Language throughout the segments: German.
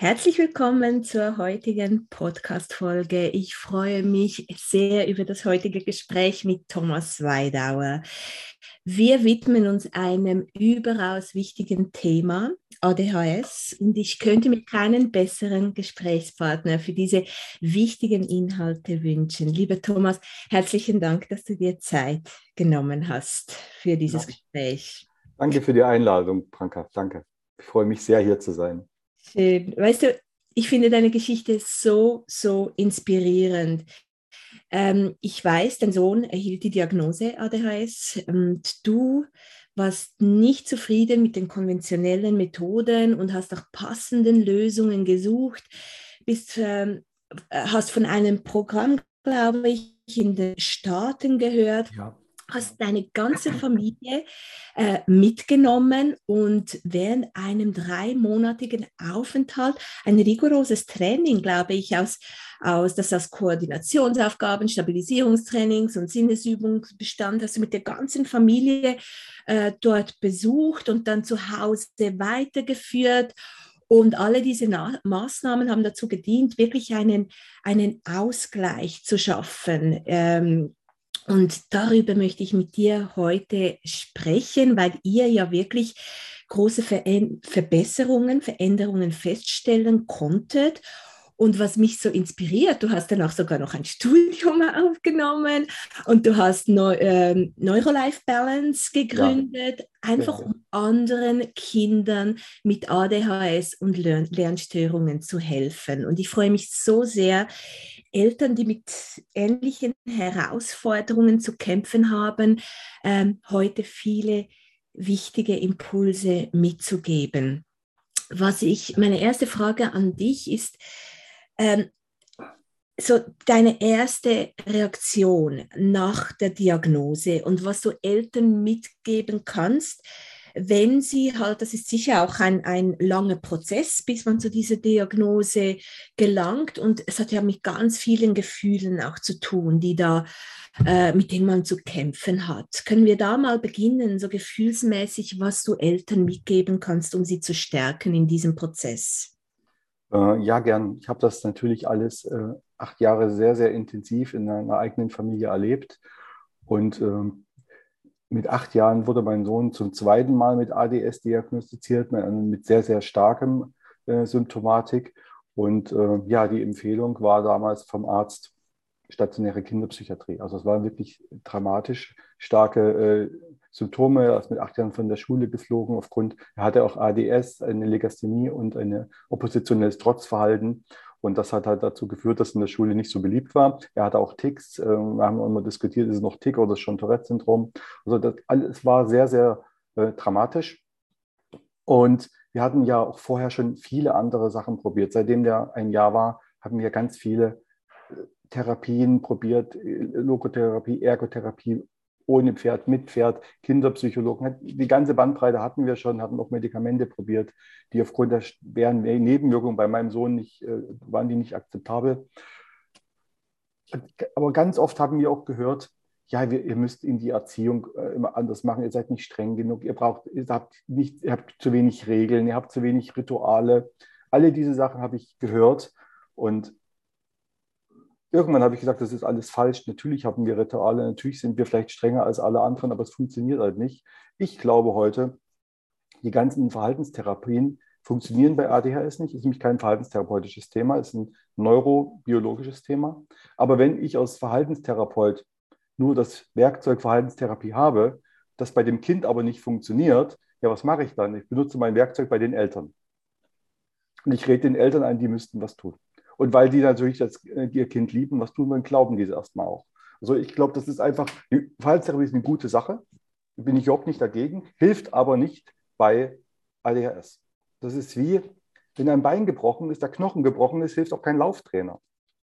Herzlich willkommen zur heutigen Podcast-Folge. Ich freue mich sehr über das heutige Gespräch mit Thomas Weidauer. Wir widmen uns einem überaus wichtigen Thema, ADHS, und ich könnte mir keinen besseren Gesprächspartner für diese wichtigen Inhalte wünschen. Lieber Thomas, herzlichen Dank, dass du dir Zeit genommen hast für dieses. Gespräch. Danke für die Einladung, Branka. Danke. Ich freue mich sehr, hier zu sein. Schön. Weißt du, ich finde deine Geschichte so, so inspirierend. Ähm, ich weiß, dein Sohn erhielt die Diagnose ADHS und du warst nicht zufrieden mit den konventionellen Methoden und hast nach passenden Lösungen gesucht, bist, ähm, hast von einem Programm, glaube ich, in den Staaten gehört. Ja hast deine ganze Familie äh, mitgenommen und während einem dreimonatigen Aufenthalt ein rigoroses Training, glaube ich, aus, aus das aus Koordinationsaufgaben, Stabilisierungstrainings und Sinnesübungen bestand, hast du mit der ganzen Familie äh, dort besucht und dann zu Hause weitergeführt. Und alle diese Na Maßnahmen haben dazu gedient, wirklich einen, einen Ausgleich zu schaffen. Ähm, und darüber möchte ich mit dir heute sprechen, weil ihr ja wirklich große Ver Verbesserungen, Veränderungen feststellen konntet. Und was mich so inspiriert, du hast dann auch sogar noch ein Studium aufgenommen und du hast Neu äh, Neurolife Balance gegründet, ja. einfach ja. um anderen Kindern mit ADHS und Lern Lernstörungen zu helfen. Und ich freue mich so sehr, Eltern, die mit ähnlichen Herausforderungen zu kämpfen haben, ähm, heute viele wichtige Impulse mitzugeben. Was ich, meine erste Frage an dich ist, ähm, so deine erste Reaktion nach der Diagnose und was du Eltern mitgeben kannst, wenn sie halt, das ist sicher auch ein, ein langer Prozess, bis man zu dieser Diagnose gelangt und es hat ja mit ganz vielen Gefühlen auch zu tun, die da, äh, mit denen man zu kämpfen hat. Können wir da mal beginnen, so gefühlsmäßig, was du Eltern mitgeben kannst, um sie zu stärken in diesem Prozess? Äh, ja, gern. Ich habe das natürlich alles äh, acht Jahre sehr, sehr intensiv in einer eigenen Familie erlebt und ähm, mit acht Jahren wurde mein Sohn zum zweiten Mal mit ADS diagnostiziert, mit sehr, sehr starkem äh, Symptomatik. Und äh, ja, die Empfehlung war damals vom Arzt stationäre Kinderpsychiatrie. Also es war wirklich dramatisch starke äh, Symptome. Er ist mit acht Jahren von der Schule geflogen aufgrund, er hatte auch ADS, eine Legasthenie und ein oppositionelles Trotzverhalten. Und das hat halt dazu geführt, dass in der Schule nicht so beliebt war. Er hatte auch Ticks. Ähm, wir haben immer diskutiert, ist es noch Tick oder ist schon Tourette-Syndrom. Also das alles war sehr, sehr äh, dramatisch. Und wir hatten ja auch vorher schon viele andere Sachen probiert. Seitdem der ein Jahr war, haben wir ganz viele äh, Therapien probiert, äh, Logotherapie, Ergotherapie, ohne Pferd, mit Pferd, Kinderpsychologen. Die ganze Bandbreite hatten wir schon, hatten auch Medikamente probiert, die aufgrund der schweren Nebenwirkungen bei meinem Sohn nicht, äh, waren die nicht akzeptabel. Aber ganz oft haben wir auch gehört, ja, wir, ihr müsst in die Erziehung äh, immer anders machen, ihr seid nicht streng genug, ihr braucht, ihr habt, nicht, ihr habt zu wenig Regeln, ihr habt zu wenig Rituale. Alle diese Sachen habe ich gehört und irgendwann habe ich gesagt, das ist alles falsch. Natürlich haben wir Rituale, natürlich sind wir vielleicht strenger als alle anderen, aber es funktioniert halt nicht. Ich glaube heute, die ganzen Verhaltenstherapien funktionieren bei ADHS nicht. Ist nämlich kein verhaltenstherapeutisches Thema, es ist ein neurobiologisches Thema. Aber wenn ich als Verhaltenstherapeut nur das Werkzeug Verhaltenstherapie habe, das bei dem Kind aber nicht funktioniert, ja, was mache ich dann? Ich benutze mein Werkzeug bei den Eltern. Und ich rede den Eltern ein, die müssten was tun. Und weil die natürlich das, äh, ihr Kind lieben, was tun wollen, glauben diese erstmal auch. Also ich glaube, das ist einfach, die Verhaltenstherapie ist eine gute Sache, bin ich überhaupt nicht dagegen, hilft aber nicht bei ADHS. Das ist wie, wenn ein Bein gebrochen ist, der Knochen gebrochen ist, hilft auch kein Lauftrainer.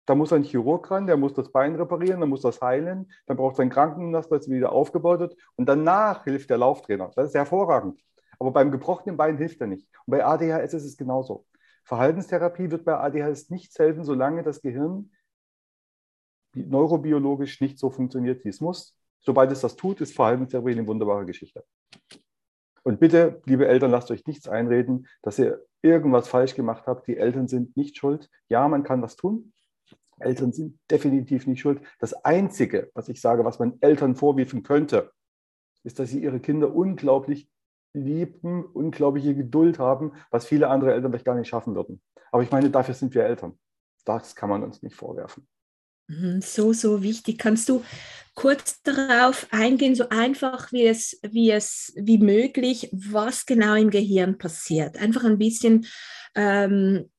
Da muss ein Chirurg ran, der muss das Bein reparieren, dann muss das heilen, dann braucht es ein Krankenhaus, das wieder aufgebaut wird und danach hilft der Lauftrainer. Das ist hervorragend. Aber beim gebrochenen Bein hilft er nicht. Und bei ADHS ist es genauso. Verhaltenstherapie wird bei ADHS nichts helfen, solange das Gehirn neurobiologisch nicht so funktioniert, wie es muss. Sobald es das tut, ist Verhaltenstherapie eine wunderbare Geschichte. Und bitte, liebe Eltern, lasst euch nichts einreden, dass ihr irgendwas falsch gemacht habe. Die Eltern sind nicht schuld. Ja, man kann was tun. Eltern sind definitiv nicht schuld. Das Einzige, was ich sage, was man Eltern vorwerfen könnte, ist, dass sie ihre Kinder unglaublich lieben, unglaubliche Geduld haben, was viele andere Eltern vielleicht gar nicht schaffen würden. Aber ich meine, dafür sind wir Eltern. Das kann man uns nicht vorwerfen. Mhm, so, so wichtig. Kannst du kurz darauf eingehen, so einfach wie es, wie es, wie möglich, was genau im Gehirn passiert? Einfach ein bisschen, ähm,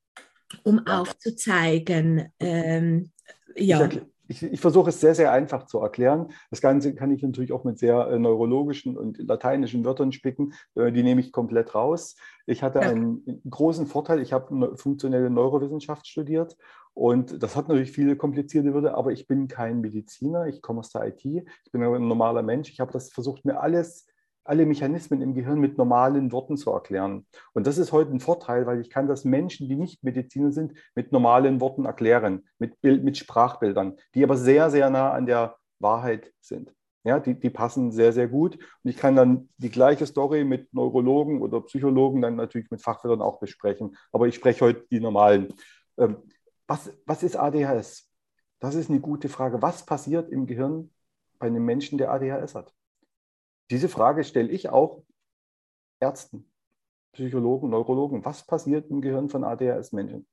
um ja. aufzuzeigen. Ähm, ja. Ich, ich, ich, versuche es sehr, sehr einfach zu erklären. Das Ganze kann ich natürlich auch mit sehr äh, neurologischen und lateinischen Wörtern spicken. Äh, die nehme ich komplett raus. Ich hatte ja. einen großen Vorteil. Ich habe funktionelle Neurowissenschaft studiert und das hat natürlich viele komplizierte Wörter, aber ich bin kein Mediziner. Ich komme aus der IT. Ich bin ein normaler Mensch. Ich habe das versucht, mir alles alle Mechanismen im Gehirn mit normalen Worten zu erklären. Und das ist heute ein Vorteil, weil ich kann das Menschen, die nicht Mediziner sind, mit normalen Worten erklären, mit, Bild, mit Sprachbildern, die aber sehr, sehr nah an der Wahrheit sind. Ja, die, die passen sehr, sehr gut. Und ich kann dann die gleiche Story mit Neurologen oder Psychologen dann natürlich mit Fachwörtern auch besprechen. Aber ich spreche heute die normalen. Ähm, was, was ist ADHS? Das ist eine gute Frage. Was passiert im Gehirn bei einem Menschen, der ADHS hat? Diese Frage stelle ich auch Ärzten, Psychologen, Neurologen. Was passiert im Gehirn von ADHS-Menschen?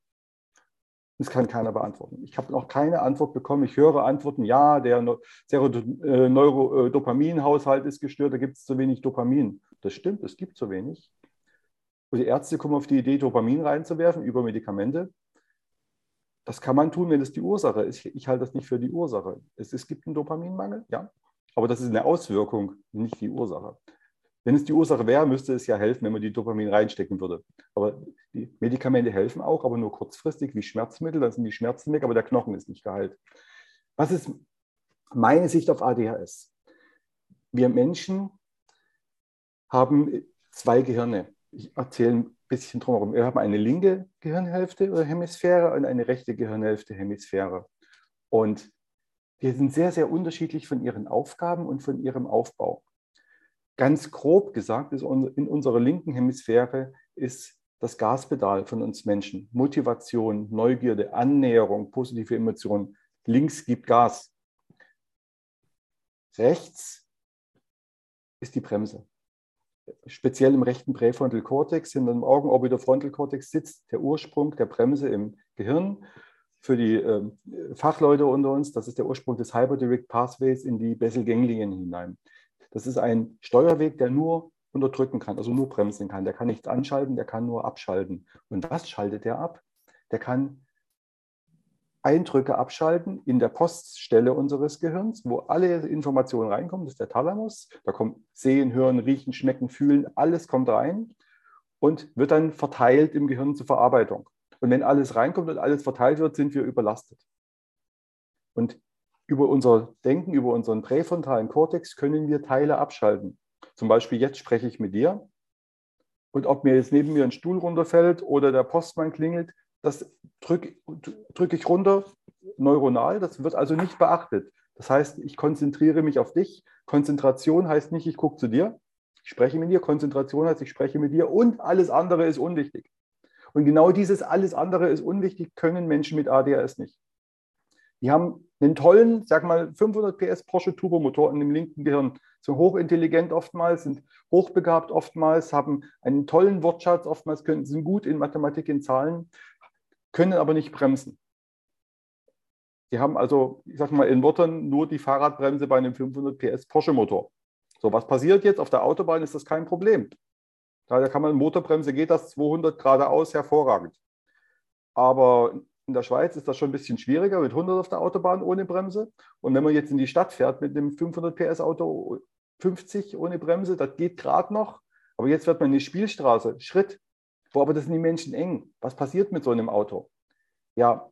Das kann keiner beantworten. Ich habe noch keine Antwort bekommen. Ich höre Antworten, ja, der äh, Neurodopaminhaushalt ist gestört, da gibt es zu wenig Dopamin. Das stimmt, es gibt zu wenig. Und die Ärzte kommen auf die Idee, Dopamin reinzuwerfen über Medikamente. Das kann man tun, wenn es die Ursache ist. Ich halte das nicht für die Ursache. Es, es gibt einen Dopaminmangel, ja. Aber das ist eine Auswirkung, nicht die Ursache. Wenn es die Ursache wäre, müsste es ja helfen, wenn man die Dopamin reinstecken würde. Aber die Medikamente helfen auch, aber nur kurzfristig wie Schmerzmittel, dann sind die Schmerzen weg, aber der Knochen ist nicht geheilt. Was ist meine Sicht auf ADHS? Wir Menschen haben zwei Gehirne. Ich erzähle ein bisschen drumherum. Wir haben eine linke Gehirnhälfte oder Hemisphäre und eine rechte Gehirnhälfte Hemisphäre. Und die sind sehr, sehr unterschiedlich von ihren Aufgaben und von ihrem Aufbau. Ganz grob gesagt, ist in unserer linken Hemisphäre ist das Gaspedal von uns Menschen. Motivation, Neugierde, Annäherung, positive Emotionen. Links gibt Gas. Rechts ist die Bremse. Speziell im rechten Präfrontal Cortex, hinter dem Augenorbiter Cortex sitzt der Ursprung der Bremse im Gehirn für die äh, Fachleute unter uns, das ist der Ursprung des Hyperdirect Pathways in die Basal-Ganglien hinein. Das ist ein Steuerweg, der nur unterdrücken kann, also nur bremsen kann. Der kann nichts anschalten, der kann nur abschalten. Und was schaltet der ab? Der kann Eindrücke abschalten in der Poststelle unseres Gehirns, wo alle Informationen reinkommen. Das ist der Thalamus. Da kommt Sehen, Hören, Riechen, Schmecken, Fühlen, alles kommt rein und wird dann verteilt im Gehirn zur Verarbeitung. Und wenn alles reinkommt und alles verteilt wird, sind wir überlastet. Und über unser Denken, über unseren präfrontalen Kortex können wir Teile abschalten. Zum Beispiel jetzt spreche ich mit dir und ob mir jetzt neben mir ein Stuhl runterfällt oder der Postmann klingelt, das drücke drück ich runter neuronal. Das wird also nicht beachtet. Das heißt, ich konzentriere mich auf dich. Konzentration heißt nicht, ich gucke zu dir. Ich spreche mit dir. Konzentration heißt, ich spreche mit dir und alles andere ist unwichtig. Und genau dieses alles andere ist unwichtig, können Menschen mit ADHS nicht. Die haben einen tollen, sag mal, 500 PS Porsche Turbomotor in dem linken Gehirn, sind hochintelligent oftmals, sind hochbegabt oftmals, haben einen tollen Wortschatz oftmals, können, sind gut in Mathematik, in Zahlen, können aber nicht bremsen. Die haben also, ich sag mal in Worten, nur die Fahrradbremse bei einem 500 PS Porsche Motor. So, was passiert jetzt? Auf der Autobahn ist das kein Problem. Da kann man Motorbremse, geht das 200 geradeaus hervorragend. Aber in der Schweiz ist das schon ein bisschen schwieriger mit 100 auf der Autobahn ohne Bremse. Und wenn man jetzt in die Stadt fährt mit einem 500 PS Auto 50 ohne Bremse, das geht gerade noch. Aber jetzt wird man in die Spielstraße, Schritt. Wo aber das sind die Menschen eng. Was passiert mit so einem Auto? Ja,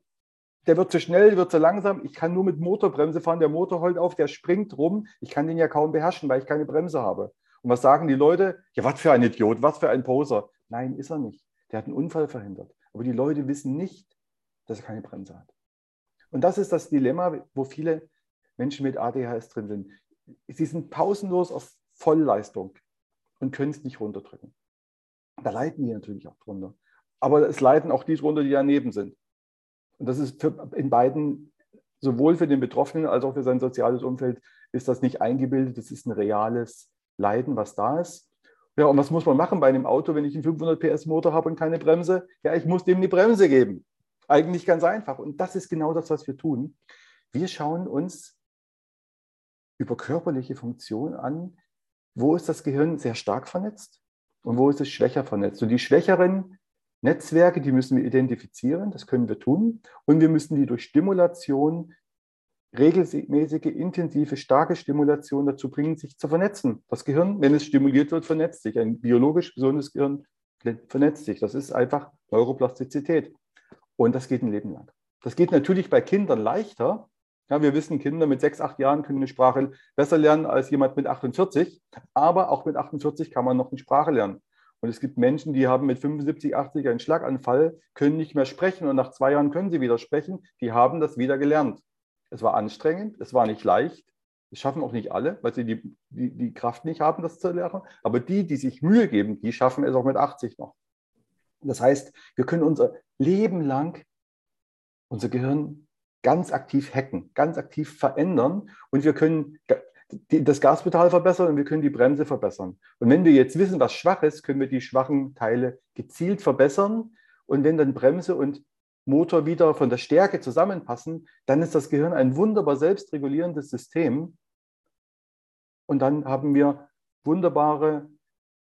der wird zu schnell, wird zu langsam. Ich kann nur mit Motorbremse fahren. Der Motor heult auf, der springt rum. Ich kann den ja kaum beherrschen, weil ich keine Bremse habe. Und was sagen die Leute? Ja, was für ein Idiot, was für ein Poser. Nein, ist er nicht. Der hat einen Unfall verhindert. Aber die Leute wissen nicht, dass er keine Bremse hat. Und das ist das Dilemma, wo viele Menschen mit ADHS drin sind. Sie sind pausenlos auf Vollleistung und können es nicht runterdrücken. Da leiden die natürlich auch drunter. aber es leiden auch die drunter, die daneben sind. Und das ist für, in beiden, sowohl für den Betroffenen als auch für sein soziales Umfeld, ist das nicht eingebildet, das ist ein reales Leiden, was da ist. Ja, und was muss man machen bei einem Auto, wenn ich einen 500 PS Motor habe und keine Bremse? Ja, ich muss dem eine Bremse geben. Eigentlich ganz einfach. Und das ist genau das, was wir tun. Wir schauen uns über körperliche Funktionen an, wo ist das Gehirn sehr stark vernetzt und wo ist es schwächer vernetzt. Und die schwächeren Netzwerke, die müssen wir identifizieren, das können wir tun. Und wir müssen die durch Stimulation, regelmäßige, intensive, starke Stimulation dazu bringen, sich zu vernetzen. Das Gehirn, wenn es stimuliert wird, vernetzt sich. Ein biologisch gesundes Gehirn vernetzt sich. Das ist einfach Neuroplastizität. Und das geht ein Leben lang. Das geht natürlich bei Kindern leichter. Ja, wir wissen, Kinder mit sechs, acht Jahren können eine Sprache besser lernen als jemand mit 48. Aber auch mit 48 kann man noch eine Sprache lernen. Und es gibt Menschen, die haben mit 75, 80 einen Schlaganfall, können nicht mehr sprechen und nach zwei Jahren können sie wieder sprechen. Die haben das wieder gelernt. Es war anstrengend, es war nicht leicht. Das schaffen auch nicht alle, weil sie die, die, die Kraft nicht haben, das zu lernen. Aber die, die sich Mühe geben, die schaffen es auch mit 80 noch. Das heißt, wir können unser Leben lang unser Gehirn ganz aktiv hacken, ganz aktiv verändern und wir können das Gaspedal verbessern und wir können die Bremse verbessern. Und wenn wir jetzt wissen, was schwach ist, können wir die schwachen Teile gezielt verbessern. Und wenn dann Bremse und Motor wieder von der Stärke zusammenpassen, dann ist das Gehirn ein wunderbar selbstregulierendes System. Und dann haben wir wunderbare,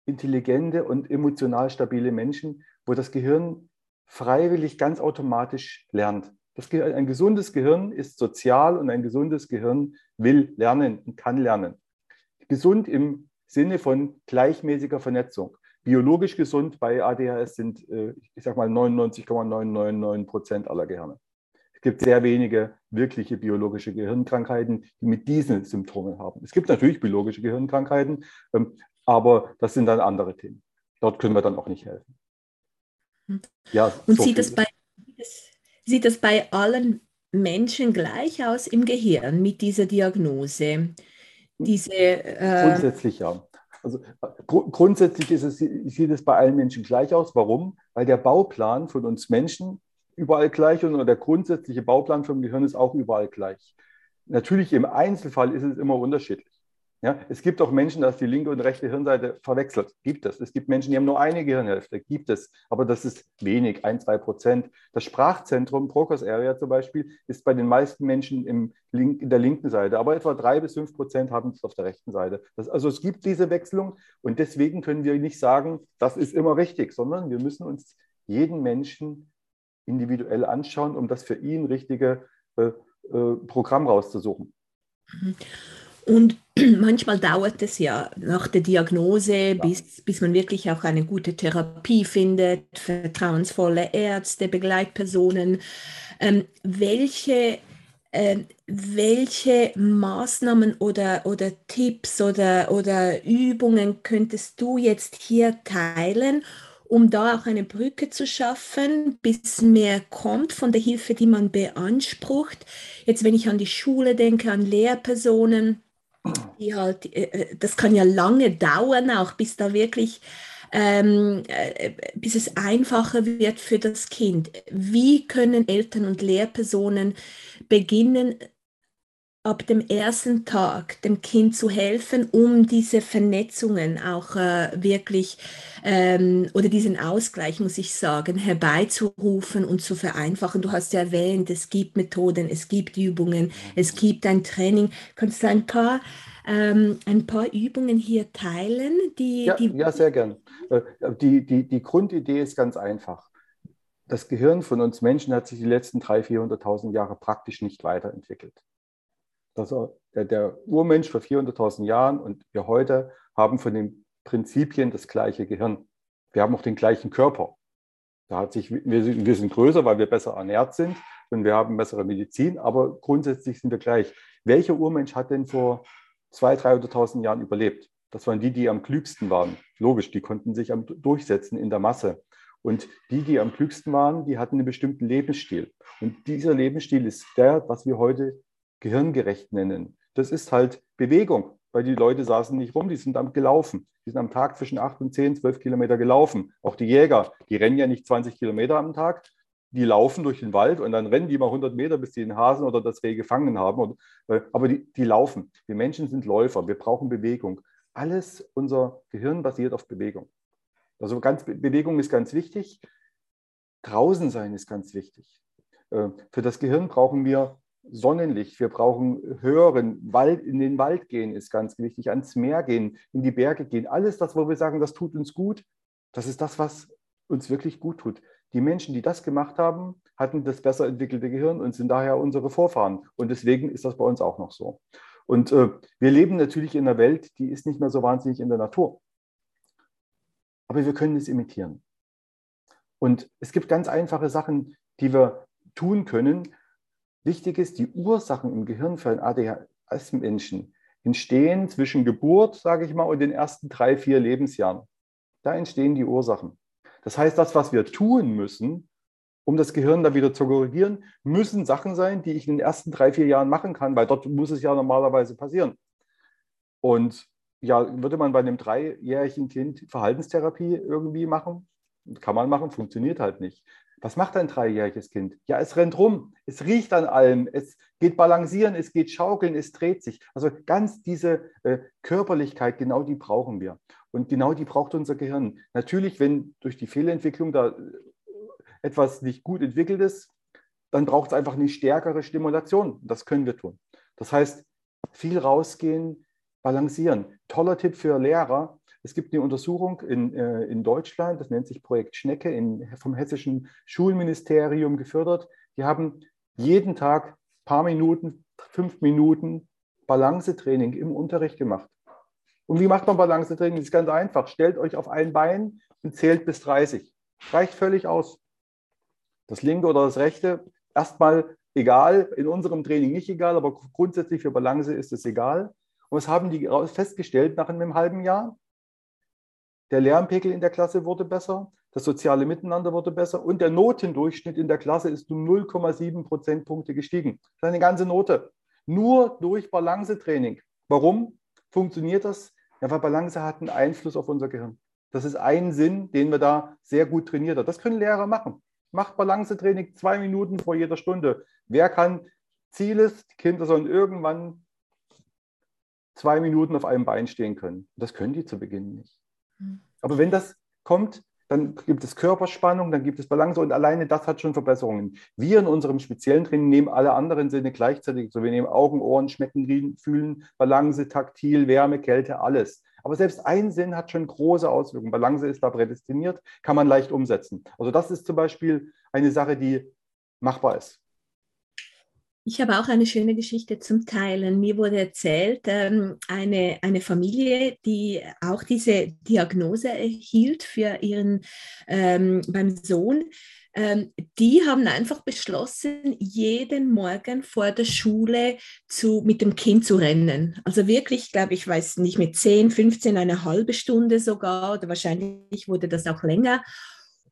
intelligente und emotional stabile Menschen, wo das Gehirn freiwillig ganz automatisch lernt. Das, ein gesundes Gehirn ist sozial und ein gesundes Gehirn will lernen und kann lernen. Gesund im Sinne von gleichmäßiger Vernetzung. Biologisch gesund bei ADHS sind, äh, ich sag mal, 99,999 Prozent aller Gehirne. Es gibt sehr wenige wirkliche biologische Gehirnkrankheiten, die mit diesen Symptomen haben. Es gibt natürlich biologische Gehirnkrankheiten, ähm, aber das sind dann andere Themen. Dort können wir dann auch nicht helfen. Hm. Ja, Und so sieht, das bei, sieht das bei allen Menschen gleich aus im Gehirn mit dieser Diagnose? Diese, äh Grundsätzlich ja. Also gr grundsätzlich ist es, sieht es bei allen Menschen gleich aus. Warum? Weil der Bauplan von uns Menschen überall gleich und der grundsätzliche Bauplan vom Gehirn ist auch überall gleich. Natürlich im Einzelfall ist es immer unterschiedlich. Ja, es gibt auch Menschen, dass die linke und rechte Hirnseite verwechselt. Gibt es. Es gibt Menschen, die haben nur eine Gehirnhälfte. Gibt es. Aber das ist wenig, ein, zwei Prozent. Das Sprachzentrum, Procus Area zum Beispiel, ist bei den meisten Menschen im Link, in der linken Seite. Aber etwa drei bis fünf Prozent haben es auf der rechten Seite. Das, also es gibt diese Wechselung und deswegen können wir nicht sagen, das ist immer richtig, sondern wir müssen uns jeden Menschen individuell anschauen, um das für ihn richtige äh, äh, Programm rauszusuchen. Mhm. Und manchmal dauert es ja nach der Diagnose, bis, bis man wirklich auch eine gute Therapie findet, vertrauensvolle Ärzte, Begleitpersonen. Ähm, welche, äh, welche Maßnahmen oder, oder Tipps oder, oder Übungen könntest du jetzt hier teilen, um da auch eine Brücke zu schaffen, bis mehr kommt von der Hilfe, die man beansprucht. Jetzt, wenn ich an die Schule denke, an Lehrpersonen, die halt, äh, äh, das kann ja lange dauern, auch bis da wirklich, ähm, äh, bis es einfacher wird für das Kind. Wie können Eltern und Lehrpersonen beginnen, ab dem ersten Tag dem Kind zu helfen, um diese Vernetzungen auch äh, wirklich ähm, oder diesen Ausgleich, muss ich sagen, herbeizurufen und zu vereinfachen. Du hast ja erwähnt, es gibt Methoden, es gibt Übungen, es gibt ein Training. Kannst du ein paar, ähm, ein paar Übungen hier teilen? Die, ja, die ja, sehr gern. Äh, die, die, die Grundidee ist ganz einfach. Das Gehirn von uns Menschen hat sich die letzten 300.000, 400.000 Jahre praktisch nicht weiterentwickelt. Also der, der Urmensch vor 400.000 Jahren und wir heute haben von den Prinzipien das gleiche Gehirn. Wir haben auch den gleichen Körper. Da hat sich, wir, sind, wir sind größer, weil wir besser ernährt sind und wir haben bessere Medizin, aber grundsätzlich sind wir gleich. Welcher Urmensch hat denn vor 200.000, 300.000 Jahren überlebt? Das waren die, die am klügsten waren. Logisch, die konnten sich am, durchsetzen in der Masse. Und die, die am klügsten waren, die hatten einen bestimmten Lebensstil. Und dieser Lebensstil ist der, was wir heute gehirngerecht nennen. Das ist halt Bewegung. weil die Leute saßen nicht rum, die sind am gelaufen. Die sind am Tag zwischen 8 und 10, 12 Kilometer gelaufen. Auch die Jäger, die rennen ja nicht 20 Kilometer am Tag, die laufen durch den Wald und dann rennen die mal 100 Meter, bis sie den Hasen oder das Reh gefangen haben. Äh, aber die, die laufen. Wir Menschen sind Läufer, wir brauchen Bewegung. Alles, unser Gehirn basiert auf Bewegung. Also ganz, Bewegung ist ganz wichtig. Draußen sein ist ganz wichtig. Äh, für das Gehirn brauchen wir Sonnenlicht, wir brauchen hören, Wald, in den Wald gehen ist ganz wichtig, ans Meer gehen, in die Berge gehen. Alles das, wo wir sagen, das tut uns gut, das ist das, was uns wirklich gut tut. Die Menschen, die das gemacht haben, hatten das besser entwickelte Gehirn und sind daher unsere Vorfahren. Und deswegen ist das bei uns auch noch so. Und äh, wir leben natürlich in einer Welt, die ist nicht mehr so wahnsinnig in der Natur. Aber wir können es imitieren. Und es gibt ganz einfache Sachen, die wir tun können, Wichtig ist, die Ursachen im Gehirn für einen ADHS-Menschen entstehen zwischen Geburt, sage ich mal, und den ersten drei, vier Lebensjahren. Da entstehen die Ursachen. Das heißt, das, was wir tun müssen, um das Gehirn da wieder zu korrigieren, müssen Sachen sein, die ich in den ersten drei, vier Jahren machen kann, weil dort muss es ja normalerweise passieren. Und ja, würde man bei einem dreijährigen Kind Verhaltenstherapie irgendwie machen? Kann man machen, funktioniert halt nicht. Was macht ein dreijähriges Kind? Ja, es rennt rum, es riecht an allem, es geht balancieren, es geht schaukeln, es dreht sich. Also ganz diese äh, Körperlichkeit, genau die brauchen wir. Und genau die braucht unser Gehirn. Natürlich, wenn durch die Fehlentwicklung da äh, etwas nicht gut entwickelt ist, dann braucht es einfach eine stärkere Stimulation. Das können wir tun. Das heißt, viel rausgehen, balancieren. Toller Tipp für Lehrer, es gibt eine Untersuchung in, äh, in Deutschland, das nennt sich Projekt Schnecke, in, vom hessischen Schulministerium gefördert. Die haben jeden Tag ein paar Minuten, fünf Minuten Balancetraining im Unterricht gemacht. Und wie macht man Balancetraining? Das ist ganz einfach. Stellt euch auf ein Bein und zählt bis 30. Reicht völlig aus. Das linke oder das rechte, erstmal egal, in unserem Training nicht egal, aber grundsätzlich für Balance ist es egal. Und was haben die festgestellt nach einem halben Jahr? Der Lernpegel in der Klasse wurde besser, das soziale Miteinander wurde besser und der Notendurchschnitt in der Klasse ist um 0,7 Prozentpunkte gestiegen. Das ist eine ganze Note. Nur durch Balancetraining. Warum funktioniert das? Ja, weil Balance hat einen Einfluss auf unser Gehirn. Das ist ein Sinn, den wir da sehr gut trainiert haben. Das können Lehrer machen. Macht Balancetraining zwei Minuten vor jeder Stunde. Wer kann? Ziel ist, die Kinder sollen irgendwann zwei Minuten auf einem Bein stehen können. Das können die zu Beginn nicht. Aber wenn das kommt, dann gibt es Körperspannung, dann gibt es Balance und alleine das hat schon Verbesserungen. Wir in unserem speziellen Training nehmen alle anderen Sinne gleichzeitig. So, wir nehmen Augen, Ohren, Schmecken, Fühlen, Balance, Taktil, Wärme, Kälte, alles. Aber selbst ein Sinn hat schon große Auswirkungen. Balance ist da prädestiniert, kann man leicht umsetzen. Also das ist zum Beispiel eine Sache, die machbar ist. Ich habe auch eine schöne Geschichte zum Teilen. Mir wurde erzählt, ähm, eine, eine Familie, die auch diese Diagnose erhielt für ihren ähm, beim Sohn, ähm, die haben einfach beschlossen, jeden Morgen vor der Schule zu, mit dem Kind zu rennen. Also wirklich, glaube ich, weiß nicht, mit 10, 15, eine halbe Stunde sogar oder wahrscheinlich wurde das auch länger.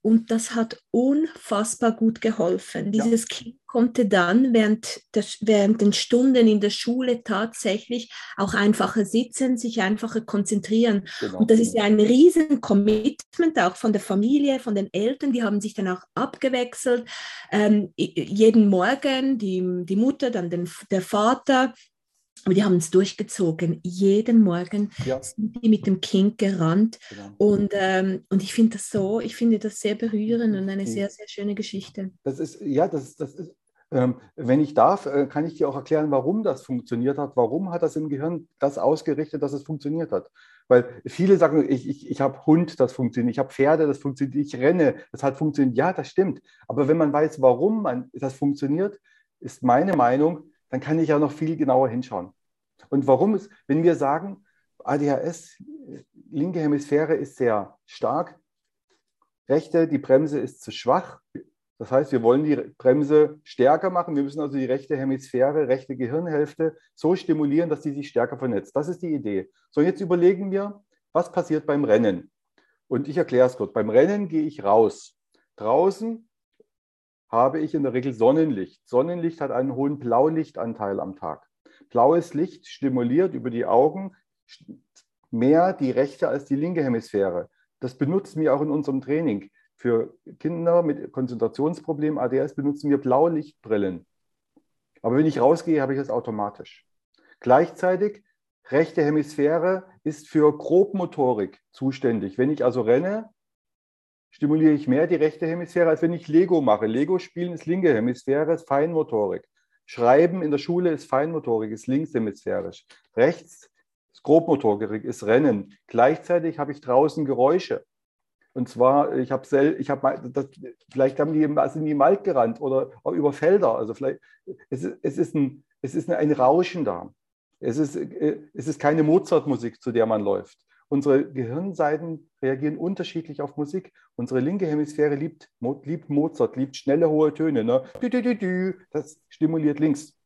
Und das hat unfassbar gut geholfen. Dieses ja. Kind konnte dann während, der, während den Stunden in der Schule tatsächlich auch einfacher sitzen, sich einfacher konzentrieren. Genau. Und das ist ja ein riesen Commitment auch von der Familie, von den Eltern. Die haben sich dann auch abgewechselt. Ähm, jeden Morgen die, die Mutter, dann den, der Vater aber die haben es durchgezogen. Jeden Morgen ja. sind die mit dem Kind gerannt. Genau. Und, ähm, und ich finde das so, ich finde das sehr berührend und eine sehr, sehr schöne Geschichte. Das ist, ja, das, das ist, ähm, wenn ich darf, äh, kann ich dir auch erklären, warum das funktioniert hat. Warum hat das im Gehirn das ausgerichtet, dass es funktioniert hat? Weil viele sagen, ich, ich, ich habe Hund, das funktioniert, ich habe Pferde, das funktioniert, ich renne, das hat funktioniert. Ja, das stimmt. Aber wenn man weiß, warum man, das funktioniert, ist meine Meinung, dann kann ich ja noch viel genauer hinschauen. Und warum ist, wenn wir sagen, ADHS, linke Hemisphäre ist sehr stark, rechte, die Bremse ist zu schwach. Das heißt, wir wollen die Bremse stärker machen. Wir müssen also die rechte Hemisphäre, rechte Gehirnhälfte so stimulieren, dass sie sich stärker vernetzt. Das ist die Idee. So, jetzt überlegen wir, was passiert beim Rennen. Und ich erkläre es kurz. Beim Rennen gehe ich raus. Draußen habe ich in der Regel Sonnenlicht. Sonnenlicht hat einen hohen Blaulichtanteil am Tag. Blaues Licht stimuliert über die Augen mehr die rechte als die linke Hemisphäre. Das benutzen wir auch in unserem Training. Für Kinder mit Konzentrationsproblemen, ADS, benutzen wir Blaulichtbrillen. Aber wenn ich rausgehe, habe ich das automatisch. Gleichzeitig, rechte Hemisphäre ist für Grobmotorik zuständig. Wenn ich also renne, stimuliere ich mehr die rechte Hemisphäre, als wenn ich Lego mache. Lego spielen ist linke Hemisphäre, ist Feinmotorik. Schreiben in der Schule ist Feinmotorik, ist linkshemisphärisch. Rechts ist Grobmotorik, ist Rennen. Gleichzeitig habe ich draußen Geräusche. Und zwar, ich habe ich hab, vielleicht haben die, sind die im Wald gerannt oder über Felder. Also vielleicht, es, ist, es ist, ein, es ist ein Rauschen da. Es ist, äh, es ist keine Mozart-Musik, zu der man läuft. Unsere Gehirnseiten reagieren unterschiedlich auf Musik. Unsere linke Hemisphäre liebt, liebt Mozart, liebt schnelle, hohe Töne. Ne? Das stimuliert links.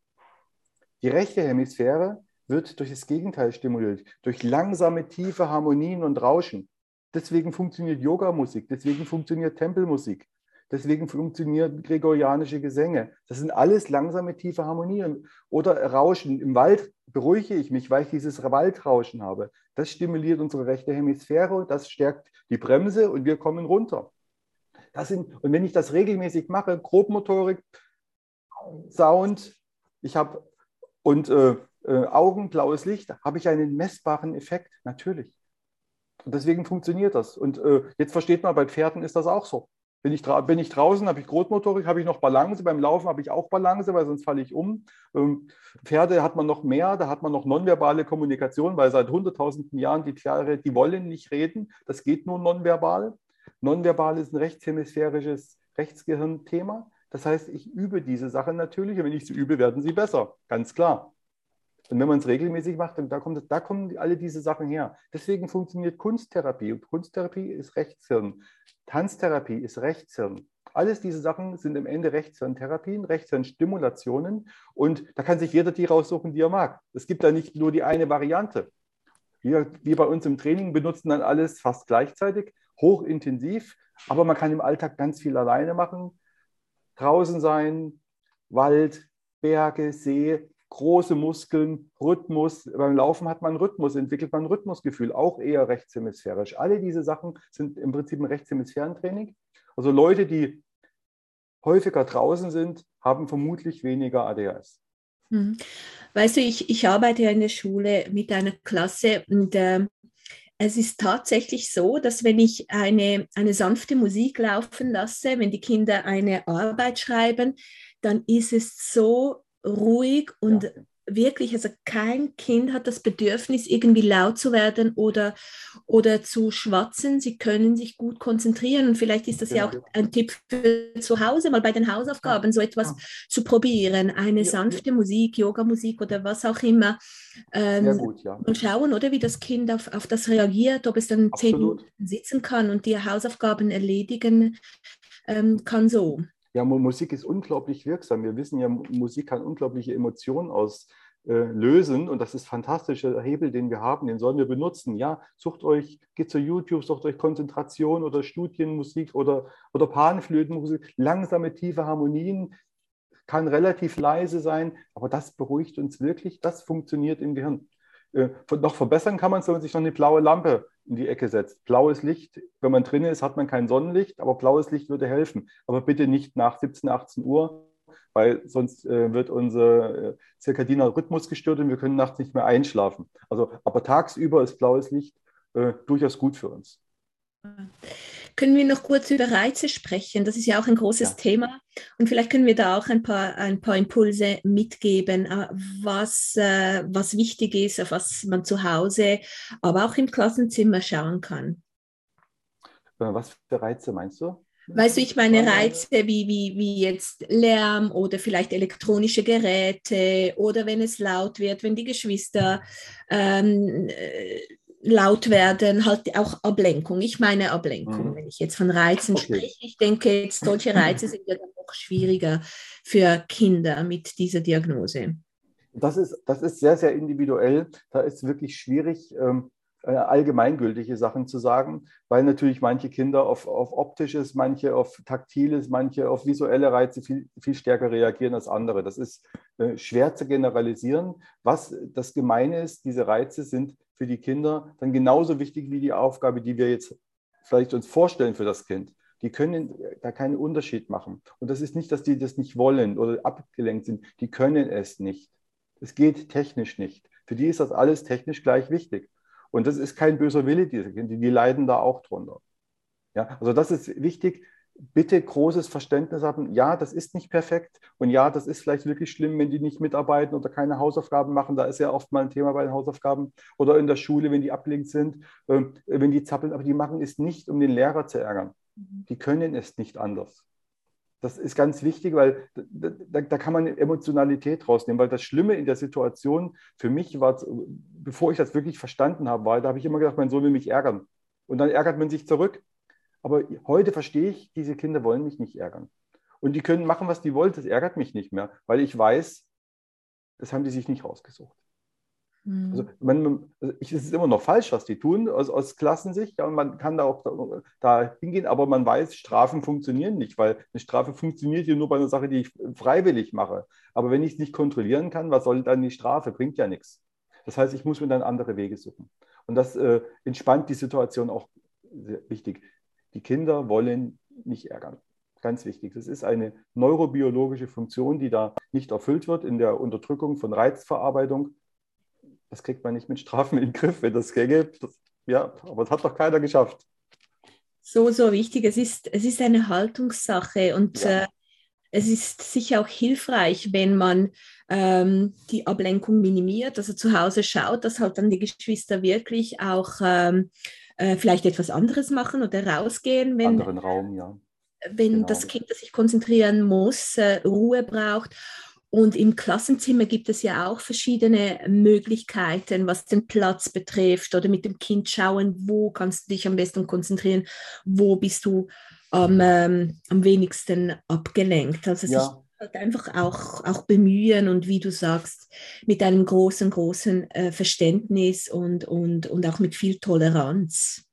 Die rechte Hemisphäre wird durch das Gegenteil stimuliert, durch langsame, tiefe Harmonien und Rauschen. Deswegen funktioniert Yoga-Musik, deswegen funktioniert Tempelmusik, deswegen funktionieren gregorianische Gesänge. Das sind alles langsame, tiefe Harmonien. Oder Rauschen. Im Wald beruhige ich mich, weil ich dieses Waldrauschen habe. Das stimuliert unsere rechte Hemisphäre, das stärkt die Bremse und wir kommen runter. Das sind, und wenn ich das regelmäßig mache, Grobmotorik, Sound, ich habe und äh, äh, Augen, blaues Licht, habe ich einen messbaren Effekt, natürlich. Und deswegen funktioniert das. Und äh, jetzt versteht man, bei Pferden ist das auch so. Bin ich, bin ich draußen, habe ich Grotmotorik, habe ich noch Balance. Beim Laufen habe ich auch Balance, weil sonst falle ich um. Ähm, Pferde hat man noch mehr, da hat man noch nonverbale Kommunikation, weil seit hunderttausenden Jahren die Tiere, die wollen nicht reden. Das geht nur nonverbal. Nonverbal ist ein rechtshemisphärisches Rechtsgehirnthema. Das heißt, ich übe diese Sachen natürlich und wenn ich sie übe, werden sie besser. Ganz klar. Und wenn man es regelmäßig macht, dann da, kommt, da kommen alle diese Sachen her. Deswegen funktioniert Kunsttherapie. Und Kunsttherapie ist Rechtshirn. Tanztherapie ist Rechtshirn. Alles diese Sachen sind am Ende Rechtshirntherapien, Rechtshirnstimulationen. Und da kann sich jeder die raussuchen, die er mag. Es gibt da nicht nur die eine Variante. Wir, wir bei uns im Training benutzen dann alles fast gleichzeitig, hochintensiv. Aber man kann im Alltag ganz viel alleine machen. Draußen sein, Wald, Berge, See, große Muskeln, Rhythmus. Beim Laufen hat man Rhythmus, entwickelt man Rhythmusgefühl, auch eher rechtshemisphärisch. Alle diese Sachen sind im Prinzip ein Rechtshemisphärentraining. Also Leute, die häufiger draußen sind, haben vermutlich weniger ADHS. Hm. Weißt du, ich, ich arbeite ja in der Schule mit einer Klasse und äh, es ist tatsächlich so, dass wenn ich eine, eine sanfte Musik laufen lasse, wenn die Kinder eine Arbeit schreiben, dann ist es so ruhig und ja. wirklich, also kein Kind hat das Bedürfnis, irgendwie laut zu werden oder, oder zu schwatzen. Sie können sich gut konzentrieren und vielleicht ist das ja, ja auch ein Tipp für zu Hause, mal bei den Hausaufgaben so etwas ja. zu probieren. Eine sanfte Musik, Yoga-Musik oder was auch immer. Ähm, gut, ja. Und schauen, oder wie das Kind auf, auf das reagiert, ob es dann Absolut. zehn Minuten sitzen kann und die Hausaufgaben erledigen ähm, kann so. Ja, Musik ist unglaublich wirksam. Wir wissen ja, Musik kann unglaubliche Emotionen auslösen und das ist fantastischer Hebel, den wir haben, den sollen wir benutzen. Ja, sucht euch, geht zu YouTube, sucht euch Konzentration oder Studienmusik oder, oder Panflötenmusik, langsame, tiefe Harmonien, kann relativ leise sein, aber das beruhigt uns wirklich, das funktioniert im Gehirn. Äh, noch verbessern kann man es, wenn man sich noch eine blaue Lampe in die Ecke setzt. Blaues Licht, wenn man drin ist, hat man kein Sonnenlicht, aber blaues Licht würde helfen. Aber bitte nicht nach 17, 18 Uhr, weil sonst äh, wird unser äh, zirkadiner Rhythmus gestört und wir können nachts nicht mehr einschlafen. Also, aber tagsüber ist blaues Licht äh, durchaus gut für uns. Können wir noch kurz über Reize sprechen? Das ist ja auch ein großes ja. Thema. Und vielleicht können wir da auch ein paar, ein paar Impulse mitgeben, äh, was, äh, was wichtig ist, auf was man zu Hause, aber auch im Klassenzimmer schauen kann. Äh, was für Reize meinst du? Weißt du, ich meine Reize wie, wie, wie jetzt Lärm oder vielleicht elektronische Geräte oder wenn es laut wird, wenn die Geschwister ähm, laut werden, halt auch Ablenkung. Ich meine Ablenkung, mhm. wenn ich jetzt von Reizen okay. spreche. Ich denke, jetzt solche Reize sind ja dann noch schwieriger für Kinder mit dieser Diagnose. Das ist, das ist sehr, sehr individuell. Da ist wirklich schwierig, ähm, äh, allgemeingültige Sachen zu sagen, weil natürlich manche Kinder auf, auf optisches, manche auf taktiles, manche auf visuelle Reize viel, viel stärker reagieren als andere. Das ist äh, schwer zu generalisieren. Was das Gemeine ist, diese Reize sind für die Kinder dann genauso wichtig wie die Aufgabe, die wir jetzt vielleicht uns vorstellen für das Kind. Die können da keinen Unterschied machen. Und das ist nicht, dass die das nicht wollen oder abgelenkt sind. Die können es nicht. Es geht technisch nicht. Für die ist das alles technisch gleich wichtig. Und das ist kein böser Wille, diese Kinder. Die leiden da auch drunter. Ja, also das ist wichtig. Bitte großes Verständnis haben. Ja, das ist nicht perfekt. Und ja, das ist vielleicht wirklich schlimm, wenn die nicht mitarbeiten oder keine Hausaufgaben machen. Da ist ja oft mal ein Thema bei den Hausaufgaben. Oder in der Schule, wenn die abgelenkt sind, äh, wenn die zappeln. Aber die machen es nicht, um den Lehrer zu ärgern. Mhm. Die können es nicht anders. Das ist ganz wichtig, weil da, da, da, kann man Emotionalität rausnehmen, weil das Schlimme in der Situation für mich war, bevor ich das wirklich verstanden habe, war, da habe ich immer gedacht, mein Sohn will mich ärgern. Und dann ärgert man sich zurück. Aber heute verstehe ich, diese Kinder wollen mich nicht ärgern. Und die können machen, was die wollen, das ärgert mich nicht mehr, weil ich weiß, das haben die sich nicht rausgesucht. Mhm. Also, man, also ich, es ist immer noch falsch, was die tun aus, aus Klassensicht. Ja, und man kann da auch da, da, hingehen, aber man weiß, Strafen funktionieren nicht, weil eine Strafe funktioniert ja nur bei einer Sache, die ich freiwillig mache. Aber wenn ich es nicht kontrollieren kann, was soll dann die Strafe? Bringt ja nichts. Das heißt, ich muss mir dann andere Wege suchen. Und das äh, entspannt die Situation auch wichtig. Die Kinder wollen nicht ärgern. Ganz wichtig. Das ist eine neurobiologische Funktion, die da nicht erfüllt wird in der Unterdrückung von Reizverarbeitung das kriegt man nicht mit Strafen in den Griff, wenn das. Das, ja, aber das hat doch keiner geschafft. So, so wichtig. Es ist, es ist eine Haltungssache und ja. äh, es ist sicher auch hilfreich, wenn man ähm, die Ablenkung minimiert, also zu Hause schaut, dass halt dann die Geschwister wirklich auch ähm, äh, vielleicht etwas anderes machen oder rausgehen, wenn, anderen Raum, ja. wenn genau. das Kind, das sich konzentrieren muss, äh, Ruhe braucht. Und im Klassenzimmer gibt es ja auch verschiedene Möglichkeiten, was den Platz betrifft oder mit dem Kind schauen, wo kannst du dich am besten konzentrieren, wo bist du am, ähm, am wenigsten abgelenkt. Also ja. Halt einfach auch, auch bemühen und wie du sagst, mit einem großen, großen äh, Verständnis und, und, und auch mit viel Toleranz.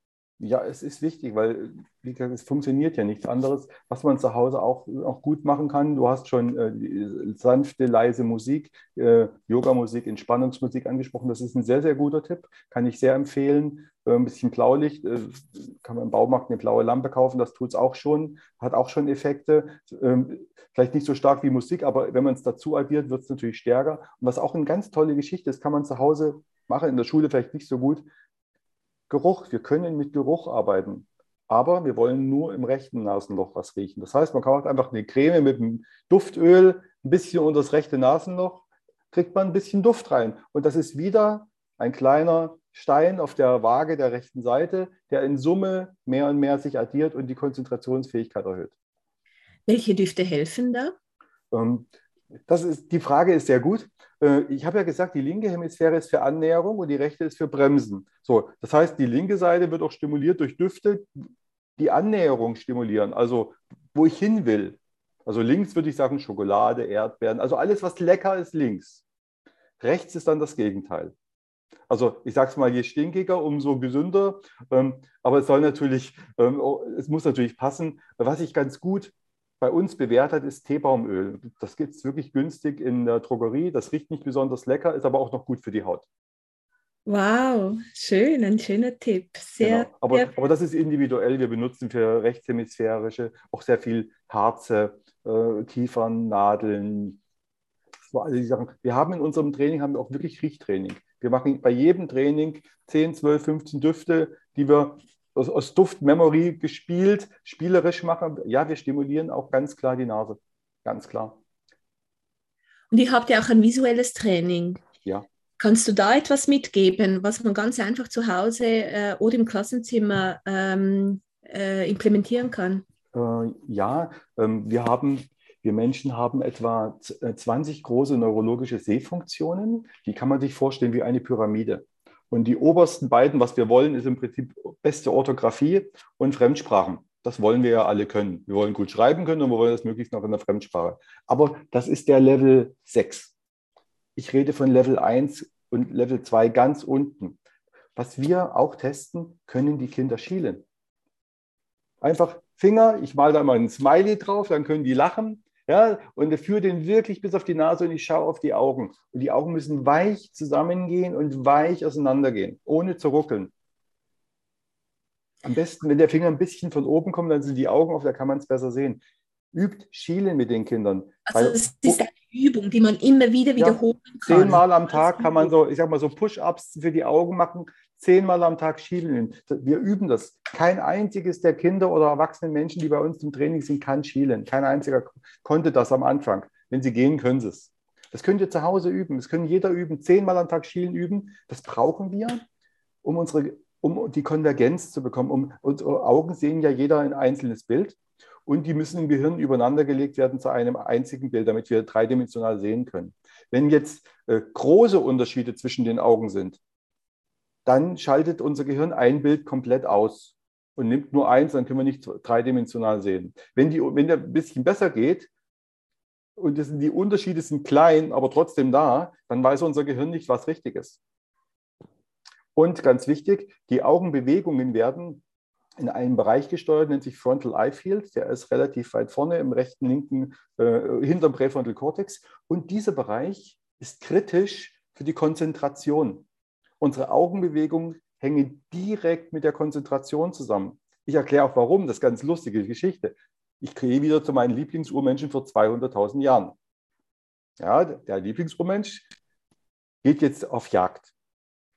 Ja, es ist wichtig, weil wie gesagt, es funktioniert ja nichts anderes, was man zu Hause auch, auch gut machen kann. Du hast schon äh, sanfte, leise Musik, äh, Yoga-Musik, Entspannungsmusik angesprochen. Das ist ein sehr, sehr guter Tipp, kann ich sehr empfehlen. Äh, ein bisschen Blaulicht, äh, kann man im Baumarkt eine blaue Lampe kaufen, das tut es auch schon, hat auch schon Effekte. Ähm, vielleicht nicht so stark wie Musik, aber wenn man es dazu addiert, wird es natürlich stärker. Und was auch eine ganz tolle Geschichte ist, kann man zu Hause machen, in der Schule vielleicht nicht so gut, Geruch. Wir können mit Geruch arbeiten. Aber wir wollen nur im rechten Nasenloch was riechen. Das heißt, man kauft einfach eine Creme mit einem Duftöl, ein bisschen unter das rechte Nasenloch, kriegt man ein bisschen Duft rein. Und das ist wieder ein kleiner Stein auf der Waage der rechten Seite, der in Summe mehr und mehr sich addiert und die Konzentrationsfähigkeit erhöht. Welche Düfte helfen da? Ähm, das ist, die Frage ist sehr gut. Äh, ich habe ja gesagt, die linke Hemisphäre ist für Annäherung und die rechte ist für Bremsen. So, das heißt, die linke Seite wird auch stimuliert durch Düfte, die Annäherung stimulieren, also wo ich hin will. Also links würde ich sagen Schokolade, Erdbeeren, also alles, was lecker ist, links. Rechts ist dann das Gegenteil. Also ich sage es mal, je stinkiger, umso gesünder. Ähm, aber es soll natürlich, ähm, es muss natürlich passen. Was ich ganz gut bei uns bewährt hat, ist Teebaumöl. Das gibt es wirklich günstig in der Drogerie. Das riecht nicht besonders lecker, ist aber auch noch gut für die Haut. Wow, schön, ein schöner Tipp. Sehr, genau. aber, sehr aber das ist individuell. Wir benutzen für rechtshemisphärische auch sehr viel Harze, äh, Kiefern, Nadeln. So all die Sachen. Wir haben in unserem Training haben wir auch wirklich Riechtraining. Wir machen bei jedem Training 10, 12, 15 Düfte, die wir aus, aus Duft-Memory gespielt, spielerisch machen. Ja, wir stimulieren auch ganz klar die Nase. Ganz klar. Und ihr habt ja auch ein visuelles Training. Ja. Kannst du da etwas mitgeben, was man ganz einfach zu Hause äh, oder im Klassenzimmer ähm, äh, implementieren kann? Äh, ja, ähm, wir haben wir Menschen haben etwa 20 äh, große neurologische Sehfunktionen. Die kann man sich vorstellen wie eine Pyramide. Und die obersten beiden, was wir wollen, ist im Prinzip beste Orthographie und Fremdsprachen. Das wollen wir ja alle können. Wir wollen gut schreiben können und wir wollen das möglichst noch in der Fremdsprache. Aber das ist der Level 6. Ich rede von Level 1 und Level 2 ganz unten. Was wir auch testen, können die Kinder schielen. Einfach Finger, ich male da mal ein Smiley drauf, dann können die lachen. Ja, und führe den wirklich bis auf die Nase und ich schaue auf die Augen. Und die Augen müssen weich zusammengehen und weich auseinandergehen, ohne zu ruckeln. Am besten, wenn der Finger ein bisschen von oben kommt, dann sind die Augen auf, da kann man es besser sehen. Übt Schielen mit den Kindern. Also es ist eine Übung, die man immer wieder wiederholen ja, kann. Zehnmal am Tag kann man so, ich sag mal, so Push-Ups für die Augen machen, zehnmal am Tag schielen. Wir üben das. Kein einziges der Kinder oder erwachsenen Menschen, die bei uns im Training sind, kann schielen. Kein einziger konnte das am Anfang. Wenn sie gehen, können sie es. Das könnt ihr zu Hause üben. Das können jeder üben. Zehnmal am Tag schielen üben. Das brauchen wir, um, unsere, um die Konvergenz zu bekommen. Um, unsere Augen sehen ja jeder ein einzelnes Bild. Und die müssen im Gehirn übereinander gelegt werden zu einem einzigen Bild, damit wir dreidimensional sehen können. Wenn jetzt äh, große Unterschiede zwischen den Augen sind, dann schaltet unser Gehirn ein Bild komplett aus und nimmt nur eins, dann können wir nicht dreidimensional sehen. Wenn, die, wenn der ein bisschen besser geht und das, die Unterschiede sind klein, aber trotzdem da, dann weiß unser Gehirn nicht, was richtig ist. Und ganz wichtig, die Augenbewegungen werden in einem Bereich gesteuert, nennt sich Frontal Eye Field. Der ist relativ weit vorne im rechten, linken, äh, hinterm Präfrontal Cortex. Und dieser Bereich ist kritisch für die Konzentration. Unsere Augenbewegungen hängen direkt mit der Konzentration zusammen. Ich erkläre auch warum, das ist ganz lustige Geschichte. Ich gehe wieder zu meinen Lieblingsurmenschen vor 200.000 Jahren. Ja, der Lieblingsurmensch geht jetzt auf Jagd,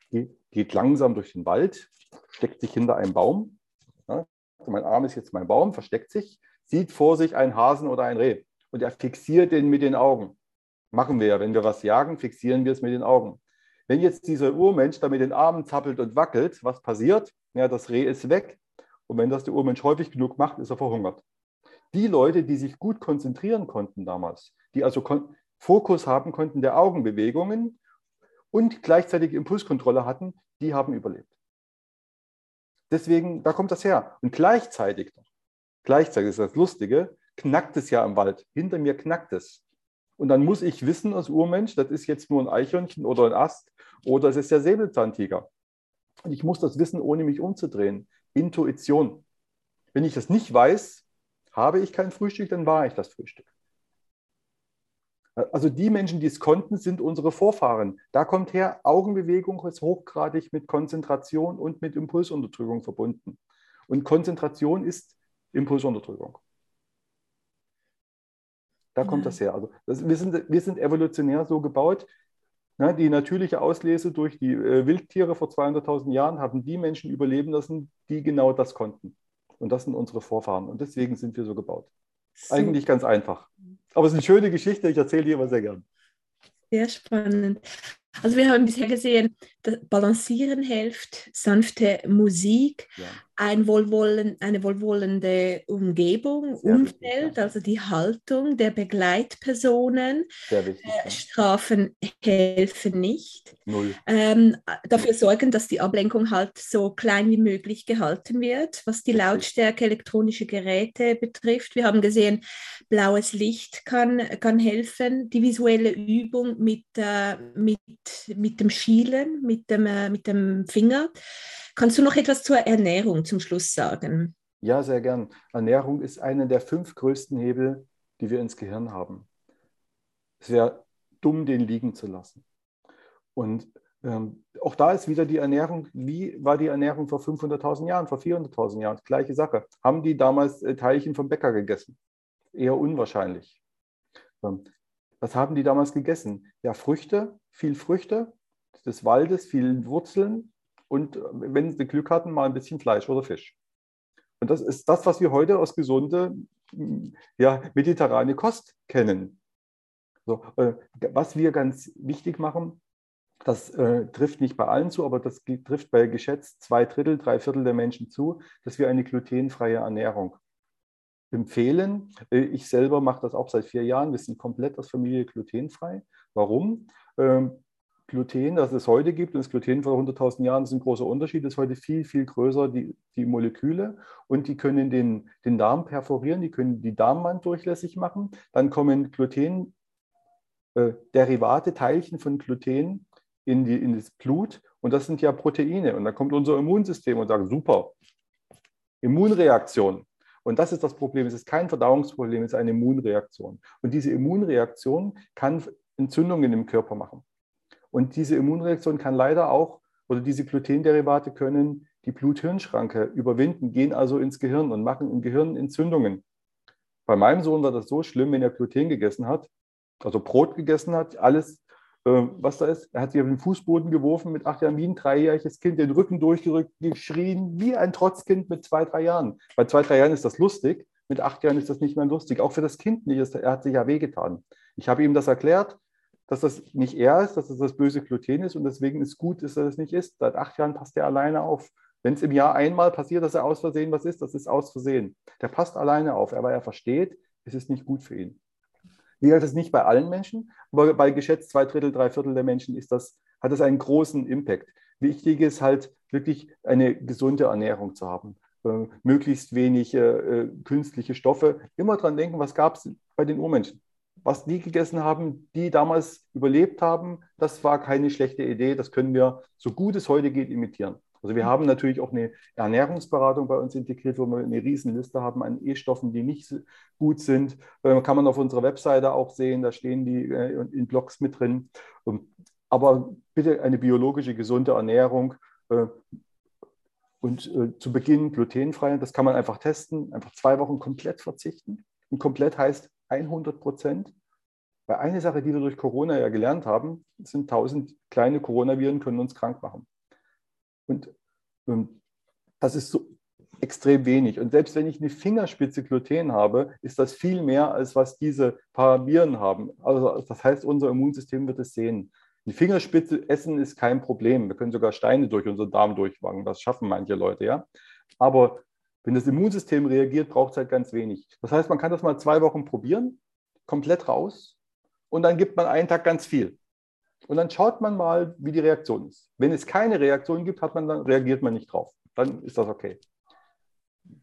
geht, geht langsam durch den Wald, steckt sich hinter einem Baum. Ja, mein Arm ist jetzt mein Baum, versteckt sich, sieht vor sich einen Hasen oder ein Reh und er fixiert den mit den Augen. Machen wir ja, wenn wir was jagen, fixieren wir es mit den Augen. Wenn jetzt dieser Urmensch da mit den Armen zappelt und wackelt, was passiert? Ja, das Reh ist weg. Und wenn das der Urmensch häufig genug macht, ist er verhungert. Die Leute, die sich gut konzentrieren konnten damals, die also Fokus haben konnten der Augenbewegungen und gleichzeitig Impulskontrolle hatten, die haben überlebt. Deswegen, da kommt das her. Und gleichzeitig, gleichzeitig ist das Lustige, knackt es ja im Wald. Hinter mir knackt es. Und dann muss ich wissen als Urmensch, das ist jetzt nur ein Eichhörnchen oder ein Ast oder es ist der Säbelzahntiger. Und ich muss das wissen, ohne mich umzudrehen. Intuition. Wenn ich das nicht weiß, habe ich kein Frühstück, dann war ich das Frühstück. Also die Menschen, die es konnten, sind unsere Vorfahren. Da kommt her, Augenbewegung ist hochgradig mit Konzentration und mit Impulsunterdrückung verbunden. Und Konzentration ist Impulsunterdrückung. Da kommt das her. Also das, wir, sind, wir sind evolutionär so gebaut. Ne, die natürliche Auslese durch die äh, Wildtiere vor 200.000 Jahren haben die Menschen überleben lassen, die genau das konnten. Und das sind unsere Vorfahren. Und deswegen sind wir so gebaut. So. Eigentlich ganz einfach. Aber es ist eine schöne Geschichte. Ich erzähle die immer sehr gern. Sehr spannend. Also wir haben bisher gesehen, das Balancieren hilft, sanfte Musik, ja ein Wohlwollen, eine wohlwollende Umgebung, Sehr Umfeld, wichtig, ja. also die Haltung der Begleitpersonen. Wichtig, äh, Strafen helfen nicht. Ähm, dafür sorgen, dass die Ablenkung halt so klein wie möglich gehalten wird, was die Lautstärke elektronischer Geräte betrifft. Wir haben gesehen, blaues Licht kann, kann helfen, die visuelle Übung mit, äh, mit, mit dem Schielen, mit dem, äh, mit dem Finger. Kannst du noch etwas zur Ernährung zum Schluss sagen? Ja, sehr gern. Ernährung ist einer der fünf größten Hebel, die wir ins Gehirn haben. Es wäre dumm, den liegen zu lassen. Und ähm, auch da ist wieder die Ernährung, wie war die Ernährung vor 500.000 Jahren, vor 400.000 Jahren? Gleiche Sache. Haben die damals äh, Teilchen vom Bäcker gegessen? Eher unwahrscheinlich. Ähm, was haben die damals gegessen? Ja, Früchte, viel Früchte des Waldes, viel Wurzeln, und wenn sie Glück hatten, mal ein bisschen Fleisch oder Fisch. Und das ist das, was wir heute aus gesunde, ja, mediterrane Kost kennen. So, äh, was wir ganz wichtig machen, das äh, trifft nicht bei allen zu, aber das trifft bei geschätzt zwei Drittel, drei Viertel der Menschen zu, dass wir eine glutenfreie Ernährung empfehlen. Äh, ich selber mache das auch seit vier Jahren. Wir sind komplett als Familie glutenfrei. Warum? Ähm, Gluten, das es heute gibt, und das Gluten vor 100.000 Jahren ist ein großer Unterschied, ist heute viel, viel größer, die, die Moleküle, und die können den, den Darm perforieren, die können die Darmwand durchlässig machen. Dann kommen Gluten, äh, Derivate, Teilchen von Gluten in, die, in das Blut, und das sind ja Proteine. Und dann kommt unser Immunsystem und sagt, super, Immunreaktion. Und das ist das Problem. Es ist kein Verdauungsproblem, es ist eine Immunreaktion. Und diese Immunreaktion kann Entzündungen im Körper machen. Und diese Immunreaktion kann leider auch, oder diese Glutenderivate können die Blut-Hirn-Schranke überwinden, gehen also ins Gehirn und machen im Gehirn Entzündungen. Bei meinem Sohn war das so schlimm, wenn er Gluten gegessen hat, also Brot gegessen hat, alles, äh, was da ist. Er hat sich auf den Fußboden geworfen mit acht Jahren, wie ein dreijähriges Kind, den Rücken durchgerückt, geschrien, wie ein Trotzkind mit zwei, drei Jahren. Bei zwei, drei Jahren ist das lustig, mit acht Jahren ist das nicht mehr lustig. Auch für das Kind nicht. Er hat sich ja wehgetan. Ich habe ihm das erklärt, dass das nicht er ist, dass das das böse Gluten ist und deswegen ist gut, dass er das nicht isst. Seit acht Jahren passt er alleine auf. Wenn es im Jahr einmal passiert, dass er aus Versehen was ist, das ist aus Versehen. Der passt alleine auf, aber er versteht, es ist nicht gut für ihn. Wie gesagt, das ist nicht bei allen Menschen, aber bei geschätzt zwei Drittel, drei Viertel der Menschen ist das, hat das einen großen Impact. Wichtig ist halt wirklich eine gesunde Ernährung zu haben. Äh, möglichst wenig äh, künstliche Stoffe. Immer dran denken, was gab es bei den Urmenschen? Was die gegessen haben, die damals überlebt haben, das war keine schlechte Idee. Das können wir, so gut es heute geht, imitieren. Also wir haben natürlich auch eine Ernährungsberatung bei uns integriert, wo wir eine Riesenliste haben an E-Stoffen, die nicht gut sind. Äh, kann man auf unserer Webseite auch sehen, da stehen die äh, in Blogs mit drin. Aber bitte eine biologische, gesunde Ernährung äh, und zu Beginn glutenfrei. Das kann man einfach testen, einfach zwei Wochen komplett verzichten. Und komplett heißt 100 Prozent. Weil eine Sache, die wir durch Corona ja gelernt haben, sind 1000 kleine Coronaviren können uns krank machen. Und ähm, das ist so extrem wenig. Und selbst wenn ich eine Fingerspitze Gluten habe, ist das viel mehr, als was diese paar Viren haben. Also das heißt, unser Immunsystem wird es sehen. Eine Fingerspitze essen ist kein Problem. Wir können sogar Steine durch unseren Darm durchwagen. Das schaffen manche Leute, ja. Aber wenn das Immunsystem reagiert, braucht es halt ganz wenig. Das heißt, man kann das mal zwei Wochen probieren, komplett raus, und dann gibt man einen Tag ganz viel. Und dann schaut man mal, wie die Reaktion ist. Wenn es keine Reaktion gibt, hat man dann, reagiert man nicht drauf. Dann ist das okay.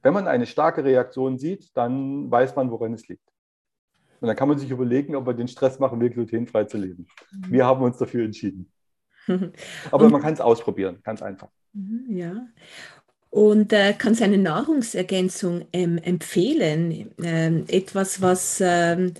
Wenn man eine starke Reaktion sieht, dann weiß man, woran es liegt. Und dann kann man sich überlegen, ob man den Stress machen will, glutenfrei zu leben. Mhm. Wir haben uns dafür entschieden. Aber man kann es ausprobieren, ganz einfach. Mhm, ja. Und äh, kann es eine Nahrungsergänzung ähm, empfehlen? Ähm, etwas, was ähm,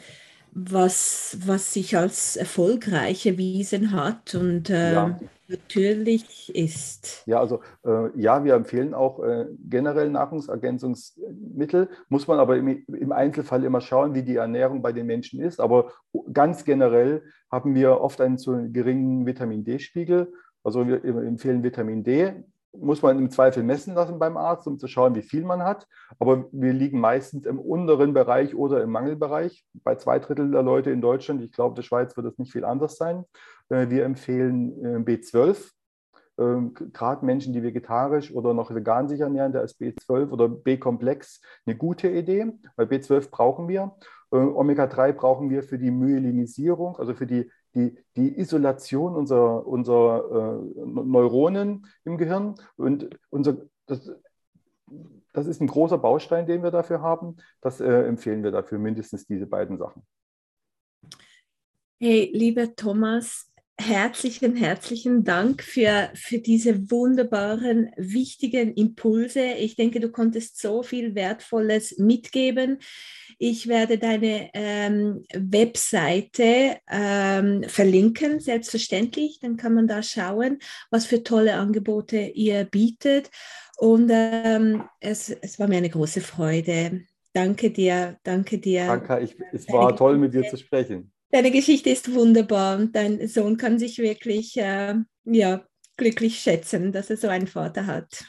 was, was sich als erfolgreich erwiesen hat und äh, ja. natürlich ist. Ja, also äh, ja, wir empfehlen auch äh, generell Nahrungsergänzungsmittel, muss man aber im, im, Einzelfall immer schauen, wie die Ernährung bei den Menschen ist. Aber ganz generell haben wir oft einen zu geringen Vitamin D-Spiegel. Also wir empfehlen Vitamin D muss man im Zweifel messen lassen beim Arzt, um zu schauen, wie viel man hat. Aber wir liegen meistens im unteren Bereich oder im Mangelbereich bei zwei Drittel der Leute in Deutschland. Ich glaube, der Schweiz wird es nicht viel anders sein. Äh, wir empfehlen äh, B12. Ähm, gerade Menschen, die vegetarisch oder noch vegan sich ernähren, da ist B12 oder B-Komplex eine gute Idee, weil B12 brauchen wir. Äh, Omega-3 brauchen wir für die Myelinisierung, also für die die, die Isolation unserer, unserer äh, Neuronen im Gehirn. Und unser, das, das ist ein großer Baustein, den wir dafür haben. Das äh, empfehlen wir dafür, mindestens diese beiden Sachen. Hey, lieber Thomas, herzlichen, herzlichen Dank für, für diese wunderbaren, wichtigen Impulse. Ich denke, du konntest so viel Wertvolles mitgeben. Ich werde deine ähm, Webseite ähm, verlinken, selbstverständlich. Dann kann man da schauen, was für tolle Angebote ihr bietet. Und ähm, es, es war mir eine große Freude. Danke dir, danke dir. Danke, ich, es war toll, mit dir zu sprechen. Deine Geschichte ist wunderbar und dein Sohn kann sich wirklich äh, ja, glücklich schätzen, dass er so einen Vater hat.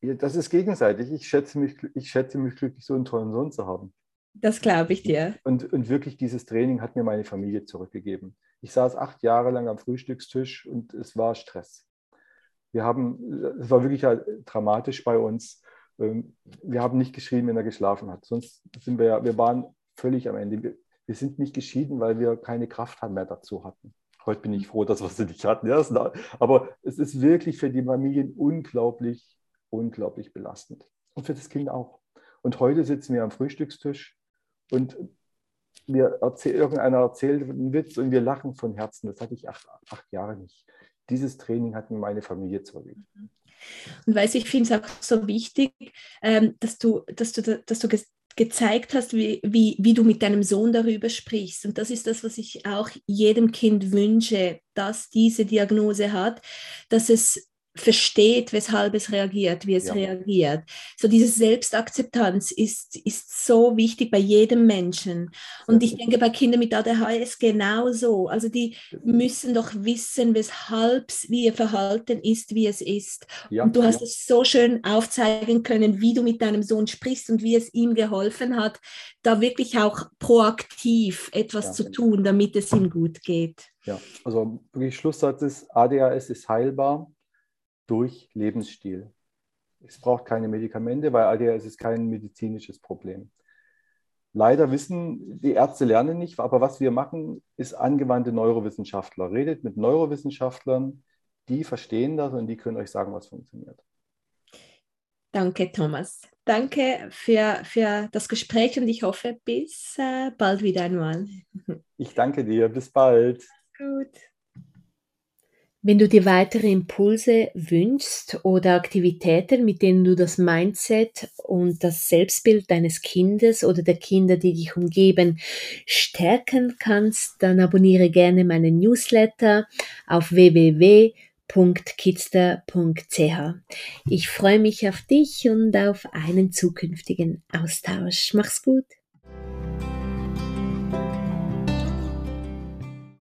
Ja, das ist gegenseitig. Ich schätze, mich, ich schätze mich glücklich, so einen tollen Sohn zu haben. Das glaube ich dir. Und, und wirklich dieses Training hat mir meine Familie zurückgegeben. Ich saß acht Jahre lang am Frühstückstisch und es war Stress. Wir haben, es war wirklich halt dramatisch bei uns. Ähm, wir haben nicht geschrien, wenn er geschlafen hat. Sonst sind wir ja, wir waren völlig am Ende. Wir, sind nicht geschieden, weil wir keine Kraft mehr dazu hatten. Heute bin ich froh, dass wir sie nicht hatten. Ja, aber es ist wirklich für die Familien unglaublich, unglaublich belastend. Und für das Kind auch. Und heute sitzen wir am Frühstückstisch und mir erzähl, irgendeiner erzählt einen Witz und wir lachen von Herzen. Das hatte ich acht, acht Jahre nicht. dieses Training hat mir meine Familie zurückgegeben. Und weiß ich finde es auch so wichtig, ähm, dass du, dass du, dass du gezeigt hast, wie, wie, wie du mit deinem Sohn darüber sprichst. Und das ist das, was ich auch jedem Kind wünsche, das diese Diagnose hat, dass es versteht, weshalb es reagiert, wie es ja. reagiert. So diese Selbstakzeptanz ist, ist so wichtig bei jedem Menschen. Und ich denke, bei Kindern mit ADHS genauso. Also die müssen doch wissen, weshalb wie ihr Verhalten ist, wie es ist. Ja, und du hast es so schön aufzeigen können, wie du mit deinem Sohn sprichst und wie es ihm geholfen hat, da wirklich auch proaktiv etwas zu tun, damit es ihm gut geht. Ja, also wirklich Schlusssatz ist, ADHS ist heilbar durch Lebensstil. Es braucht keine Medikamente, weil ADHS ist kein medizinisches Problem. Leider wissen die Ärzte lernen nicht, aber was wir machen, ist angewandte Neurowissenschaftler. Redet mit Neurowissenschaftlern, die verstehen das und die können euch sagen, was funktioniert. Danke, Thomas. Danke für, für das Gespräch und ich hoffe, bis äh, bald wieder einmal. Ich danke dir. Bis bald. Gut. Wenn du dir weitere Impulse wünschst oder Aktivitäten, mit denen du das Mindset und das Selbstbild deines Kindes oder der Kinder, die dich umgeben, stärken kannst, dann abonniere gerne meinen Newsletter auf www.kidster.ch. Ich freue mich auf dich und auf einen zukünftigen Austausch. Mach's gut.